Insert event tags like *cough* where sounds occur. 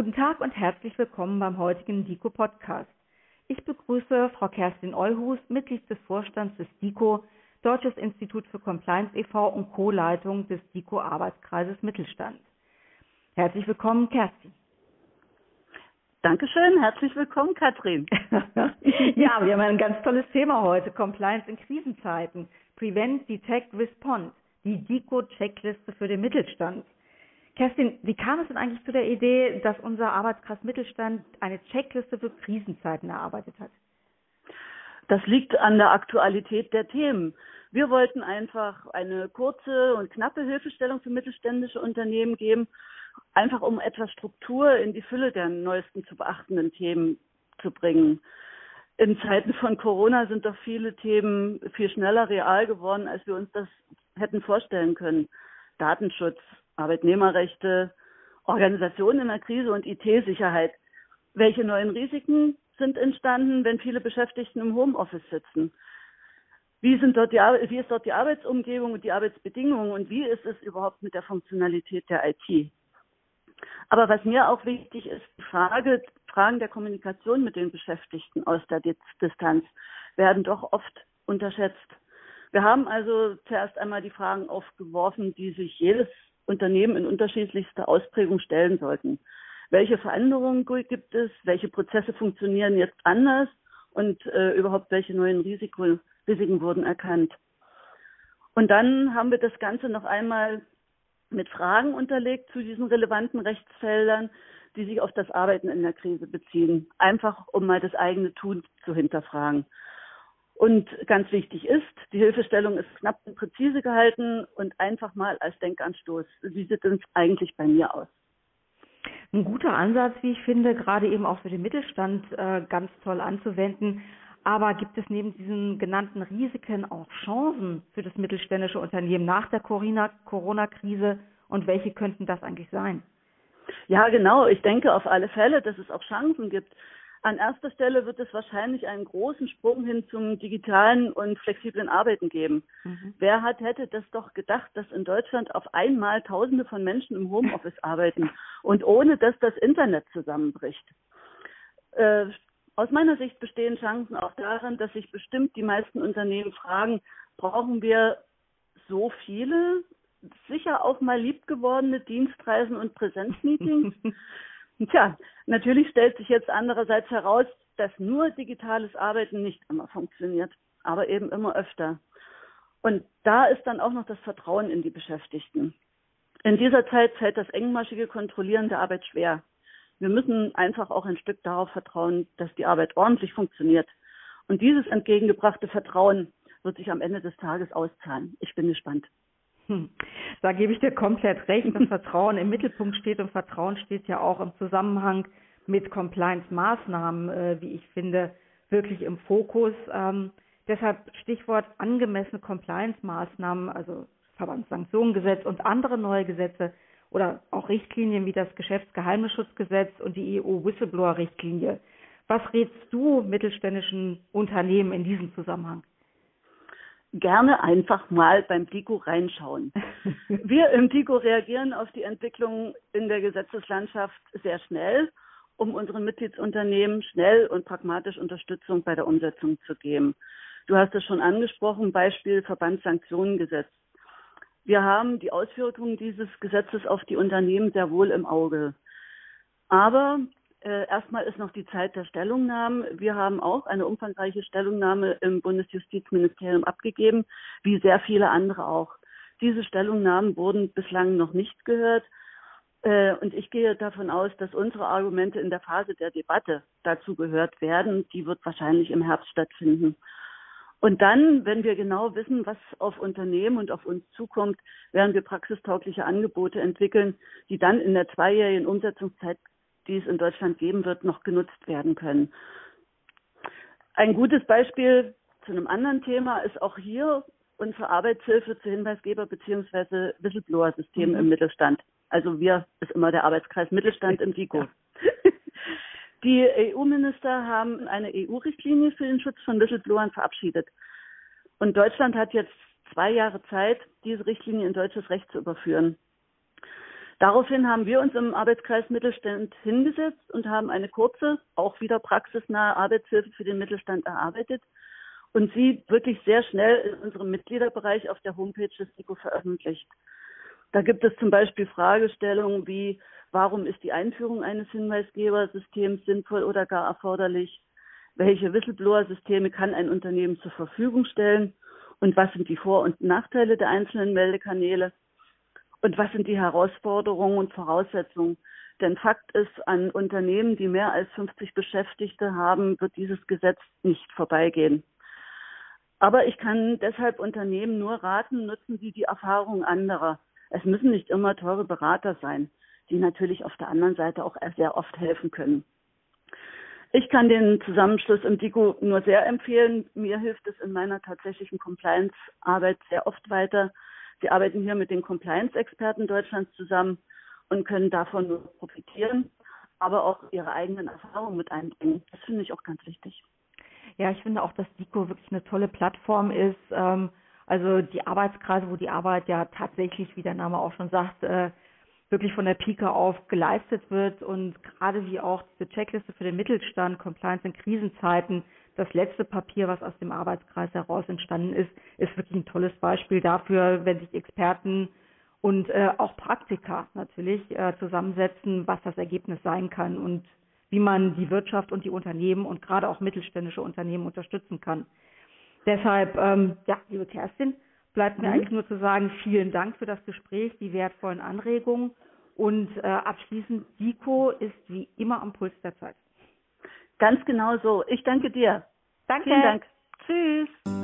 Guten Tag und herzlich willkommen beim heutigen DICO Podcast. Ich begrüße Frau Kerstin Euhus, Mitglied des Vorstands des DICO, Deutsches Institut für Compliance e.V. und Co-Leitung des DICO Arbeitskreises Mittelstand. Herzlich willkommen, Kerstin. Dankeschön, herzlich willkommen, Katrin. *laughs* ja, wir haben ein ganz tolles Thema heute, Compliance in Krisenzeiten. Prevent, Detect, Respond, die DICO-Checkliste für den Mittelstand. Kerstin, wie kam es denn eigentlich zu der Idee, dass unser Arbeitskreis Mittelstand eine Checkliste für Krisenzeiten erarbeitet hat? Das liegt an der Aktualität der Themen. Wir wollten einfach eine kurze und knappe Hilfestellung für mittelständische Unternehmen geben, einfach um etwas Struktur in die Fülle der neuesten zu beachtenden Themen zu bringen. In Zeiten von Corona sind doch viele Themen viel schneller real geworden, als wir uns das hätten vorstellen können. Datenschutz, Arbeitnehmerrechte, Organisationen in der Krise und IT-Sicherheit. Welche neuen Risiken sind entstanden, wenn viele Beschäftigten im Homeoffice sitzen? Wie, sind dort die, wie ist dort die Arbeitsumgebung und die Arbeitsbedingungen und wie ist es überhaupt mit der Funktionalität der IT? Aber was mir auch wichtig ist, die Frage, Fragen der Kommunikation mit den Beschäftigten aus der Distanz werden doch oft unterschätzt. Wir haben also zuerst einmal die Fragen aufgeworfen, die sich jedes Unternehmen in unterschiedlichster Ausprägung stellen sollten. Welche Veränderungen gibt es? Welche Prozesse funktionieren jetzt anders? Und äh, überhaupt welche neuen Risiko, Risiken wurden erkannt? Und dann haben wir das Ganze noch einmal mit Fragen unterlegt zu diesen relevanten Rechtsfeldern, die sich auf das Arbeiten in der Krise beziehen. Einfach um mal das eigene Tun zu hinterfragen. Und ganz wichtig ist, die Hilfestellung ist knapp und präzise gehalten und einfach mal als Denkanstoß. Wie sieht es eigentlich bei mir aus? Ein guter Ansatz, wie ich finde, gerade eben auch für den Mittelstand äh, ganz toll anzuwenden. Aber gibt es neben diesen genannten Risiken auch Chancen für das mittelständische Unternehmen nach der Corona-Krise? Und welche könnten das eigentlich sein? Ja, genau. Ich denke auf alle Fälle, dass es auch Chancen gibt. An erster Stelle wird es wahrscheinlich einen großen Sprung hin zum digitalen und flexiblen Arbeiten geben. Mhm. Wer hat, hätte das doch gedacht, dass in Deutschland auf einmal Tausende von Menschen im Homeoffice *laughs* arbeiten und ohne dass das Internet zusammenbricht? Äh, aus meiner Sicht bestehen Chancen auch darin, dass sich bestimmt die meisten Unternehmen fragen, brauchen wir so viele, sicher auch mal liebgewordene Dienstreisen und *laughs* Präsenzmeetings? Tja, natürlich stellt sich jetzt andererseits heraus, dass nur digitales Arbeiten nicht immer funktioniert, aber eben immer öfter. Und da ist dann auch noch das Vertrauen in die Beschäftigten. In dieser Zeit fällt das engmaschige Kontrollieren der Arbeit schwer. Wir müssen einfach auch ein Stück darauf vertrauen, dass die Arbeit ordentlich funktioniert. Und dieses entgegengebrachte Vertrauen wird sich am Ende des Tages auszahlen. Ich bin gespannt. Hm. Da gebe ich dir komplett recht, dass Vertrauen im Mittelpunkt steht und Vertrauen steht ja auch im Zusammenhang mit Compliance-Maßnahmen, äh, wie ich finde, wirklich im Fokus. Ähm, deshalb Stichwort angemessene Compliance-Maßnahmen, also Verbandssanktionengesetz und andere neue Gesetze oder auch Richtlinien wie das Geschäftsgeheimnisschutzgesetz und die EU-Whistleblower-Richtlinie. Was rätst du mittelständischen Unternehmen in diesem Zusammenhang? Gerne einfach mal beim DIGO reinschauen. *laughs* Wir im DIGO reagieren auf die Entwicklung in der Gesetzeslandschaft sehr schnell, um unseren Mitgliedsunternehmen schnell und pragmatisch Unterstützung bei der Umsetzung zu geben. Du hast es schon angesprochen, Beispiel Verbandssanktionengesetz. Wir haben die Auswirkungen dieses Gesetzes auf die Unternehmen sehr wohl im Auge. Aber äh, erstmal ist noch die Zeit der Stellungnahmen. Wir haben auch eine umfangreiche Stellungnahme im Bundesjustizministerium abgegeben, wie sehr viele andere auch. Diese Stellungnahmen wurden bislang noch nicht gehört. Äh, und ich gehe davon aus, dass unsere Argumente in der Phase der Debatte dazu gehört werden. Die wird wahrscheinlich im Herbst stattfinden. Und dann, wenn wir genau wissen, was auf Unternehmen und auf uns zukommt, werden wir praxistaugliche Angebote entwickeln, die dann in der zweijährigen Umsetzungszeit die es in Deutschland geben wird, noch genutzt werden können. Ein gutes Beispiel zu einem anderen Thema ist auch hier unsere Arbeitshilfe zu Hinweisgeber bzw. Whistleblower-System mhm. im Mittelstand. Also wir ist immer der Arbeitskreis Mittelstand im DICO. *laughs* Die EU-Minister haben eine EU-Richtlinie für den Schutz von Whistleblowern verabschiedet. Und Deutschland hat jetzt zwei Jahre Zeit, diese Richtlinie in deutsches Recht zu überführen. Daraufhin haben wir uns im Arbeitskreis Mittelstand hingesetzt und haben eine kurze, auch wieder praxisnahe Arbeitshilfe für den Mittelstand erarbeitet und sie wirklich sehr schnell in unserem Mitgliederbereich auf der Homepage des NICO veröffentlicht. Da gibt es zum Beispiel Fragestellungen wie, warum ist die Einführung eines Hinweisgebersystems sinnvoll oder gar erforderlich? Welche Whistleblower-Systeme kann ein Unternehmen zur Verfügung stellen? Und was sind die Vor- und Nachteile der einzelnen Meldekanäle? Und was sind die Herausforderungen und Voraussetzungen? Denn Fakt ist, an Unternehmen, die mehr als 50 Beschäftigte haben, wird dieses Gesetz nicht vorbeigehen. Aber ich kann deshalb Unternehmen nur raten, nutzen Sie die Erfahrung anderer. Es müssen nicht immer teure Berater sein, die natürlich auf der anderen Seite auch sehr oft helfen können. Ich kann den Zusammenschluss im DICO nur sehr empfehlen. Mir hilft es in meiner tatsächlichen Compliance-Arbeit sehr oft weiter. Sie arbeiten hier mit den Compliance-Experten Deutschlands zusammen und können davon nur profitieren, aber auch ihre eigenen Erfahrungen mit einbringen. Das finde ich auch ganz wichtig. Ja, ich finde auch, dass DICO wirklich eine tolle Plattform ist. Ähm, also die Arbeitskreise, wo die Arbeit ja tatsächlich, wie der Name auch schon sagt, äh, wirklich von der Pike auf geleistet wird und gerade wie auch diese Checkliste für den Mittelstand, Compliance in Krisenzeiten, das letzte Papier, was aus dem Arbeitskreis heraus entstanden ist, ist wirklich ein tolles Beispiel dafür, wenn sich Experten und äh, auch Praktiker natürlich äh, zusammensetzen, was das Ergebnis sein kann und wie man die Wirtschaft und die Unternehmen und gerade auch mittelständische Unternehmen unterstützen kann. Deshalb, ähm, ja, liebe Kerstin, bleibt mir mhm. eigentlich nur zu sagen, vielen Dank für das Gespräch, die wertvollen Anregungen und äh, abschließend, DICO ist wie immer am Puls der Zeit. Ganz genau so. Ich danke dir. Danke. Vielen Dank. Tschüss.